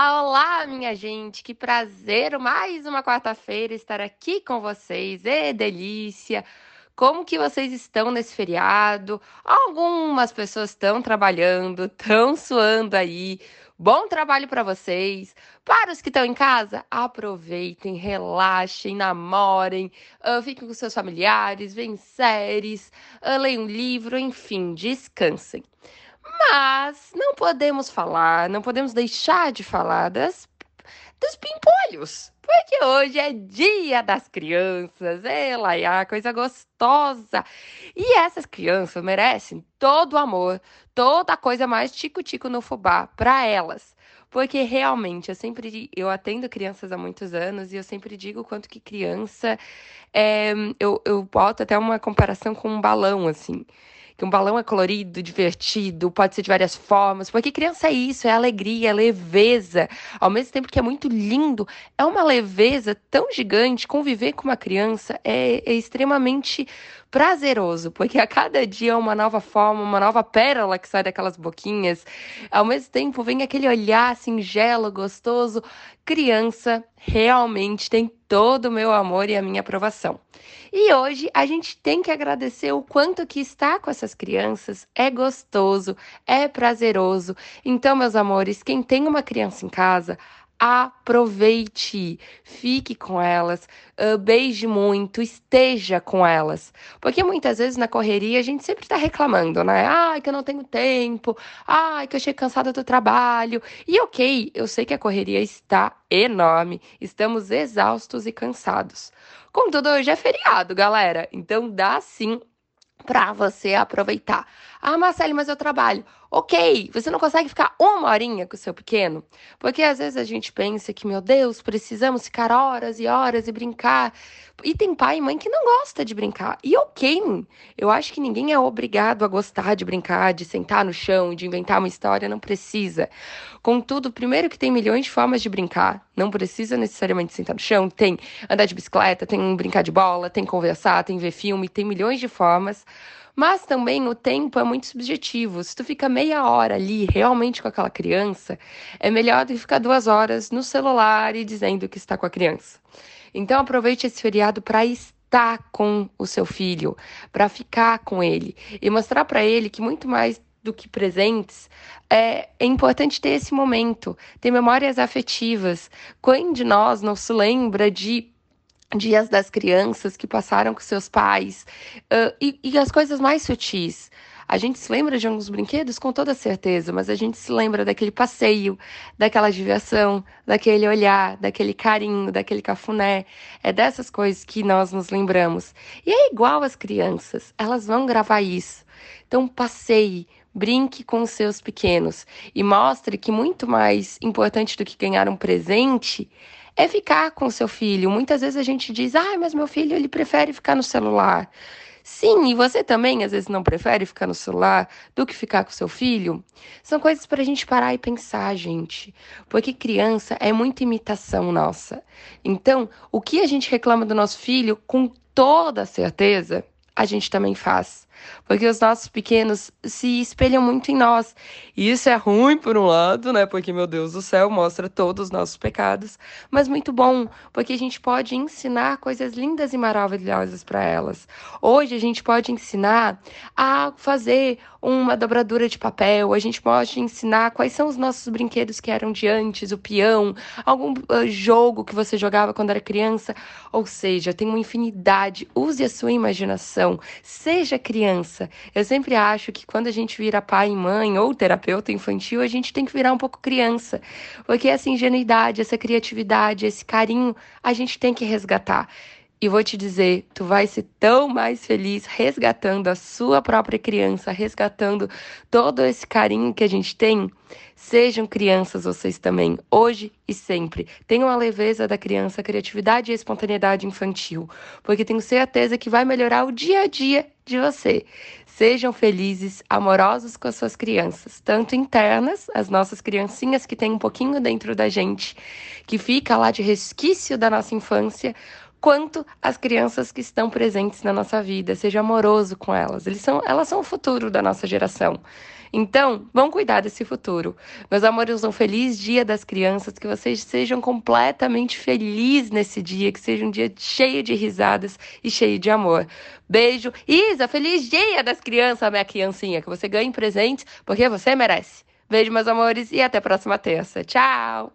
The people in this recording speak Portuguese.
Olá, minha gente, que prazer, mais uma quarta-feira estar aqui com vocês. É delícia. Como que vocês estão nesse feriado? Algumas pessoas estão trabalhando, estão suando aí. Bom trabalho para vocês. Para os que estão em casa, aproveitem, relaxem, namorem, uh, fiquem com seus familiares, veem séries, uh, leiam um livro, enfim, descansem. Mas não podemos falar, não podemos deixar de falar das, dos pimpolhos. Porque hoje é dia das crianças, ela é a coisa gostosa. E essas crianças merecem todo o amor, toda a coisa mais tico-tico no fubá para elas. Porque realmente, eu sempre eu atendo crianças há muitos anos e eu sempre digo quanto que criança é, eu, eu boto até uma comparação com um balão, assim que um balão é colorido, divertido, pode ser de várias formas, porque criança é isso, é alegria, é leveza. Ao mesmo tempo que é muito lindo, é uma leveza tão gigante. Conviver com uma criança é, é extremamente prazeroso, porque a cada dia é uma nova forma, uma nova pérola que sai daquelas boquinhas. Ao mesmo tempo, vem aquele olhar singelo, gostoso. Criança realmente tem todo o meu amor e a minha aprovação. E hoje a gente tem que agradecer o quanto que estar com essas crianças é gostoso, é prazeroso. Então, meus amores, quem tem uma criança em casa, aproveite, fique com elas, uh, beije muito, esteja com elas. Porque muitas vezes na correria a gente sempre está reclamando, né? Ai, que eu não tenho tempo, ai, que eu cheguei cansada do trabalho. E ok, eu sei que a correria está enorme, estamos exaustos e cansados. Contudo, hoje é feriado, galera, então dá sim para você aproveitar. Ah, Marcelo, mas eu trabalho. Ok, você não consegue ficar uma horinha com o seu pequeno? Porque às vezes a gente pensa que, meu Deus, precisamos ficar horas e horas e brincar. E tem pai e mãe que não gosta de brincar. E ok, eu acho que ninguém é obrigado a gostar de brincar, de sentar no chão, de inventar uma história, não precisa. Contudo, primeiro que tem milhões de formas de brincar. Não precisa necessariamente sentar no chão. Tem andar de bicicleta, tem brincar de bola, tem conversar, tem ver filme, tem milhões de formas. Mas também o tempo é muito subjetivo. Se tu fica meia hora ali realmente com aquela criança, é melhor do que ficar duas horas no celular e dizendo que está com a criança. Então aproveite esse feriado para estar com o seu filho, para ficar com ele e mostrar para ele que muito mais do que presentes, é, é, importante ter esse momento, ter memórias afetivas. Quem de nós não se lembra de dias das crianças que passaram com seus pais uh, e, e as coisas mais sutis. A gente se lembra de alguns brinquedos com toda certeza, mas a gente se lembra daquele passeio, daquela diversão, daquele olhar, daquele carinho, daquele cafuné. É dessas coisas que nós nos lembramos. E é igual às crianças, elas vão gravar isso. Então passeie, brinque com os seus pequenos e mostre que muito mais importante do que ganhar um presente é ficar com seu filho. Muitas vezes a gente diz, ah, mas meu filho ele prefere ficar no celular. Sim, e você também às vezes não prefere ficar no celular do que ficar com seu filho? São coisas para a gente parar e pensar, gente. Porque criança é muita imitação nossa. Então, o que a gente reclama do nosso filho, com toda certeza, a gente também faz. Porque os nossos pequenos se espelham muito em nós. E isso é ruim por um lado, né? Porque, meu Deus do céu, mostra todos os nossos pecados. Mas muito bom, porque a gente pode ensinar coisas lindas e maravilhosas para elas. Hoje a gente pode ensinar a fazer uma dobradura de papel, a gente pode ensinar quais são os nossos brinquedos que eram de antes, o peão, algum uh, jogo que você jogava quando era criança. Ou seja, tem uma infinidade. Use a sua imaginação. Seja criança criança. Eu sempre acho que quando a gente vira pai e mãe ou terapeuta infantil, a gente tem que virar um pouco criança. Porque essa ingenuidade, essa criatividade, esse carinho, a gente tem que resgatar. E vou te dizer, tu vai ser tão mais feliz resgatando a sua própria criança, resgatando todo esse carinho que a gente tem. Sejam crianças vocês também, hoje e sempre. Tenham a leveza da criança, a criatividade e a espontaneidade infantil, porque tenho certeza que vai melhorar o dia a dia de você. Sejam felizes, amorosos com as suas crianças, tanto internas, as nossas criancinhas que tem um pouquinho dentro da gente, que fica lá de resquício da nossa infância, quanto as crianças que estão presentes na nossa vida. Seja amoroso com elas. Eles são, elas são o futuro da nossa geração. Então, vão cuidar desse futuro. Meus amores, um feliz dia das crianças, que vocês sejam completamente felizes nesse dia, que seja um dia cheio de risadas e cheio de amor. Beijo. Isa, feliz dia das crianças, minha criancinha, que você ganhe presentes, porque você merece. Beijo, meus amores, e até a próxima terça. Tchau!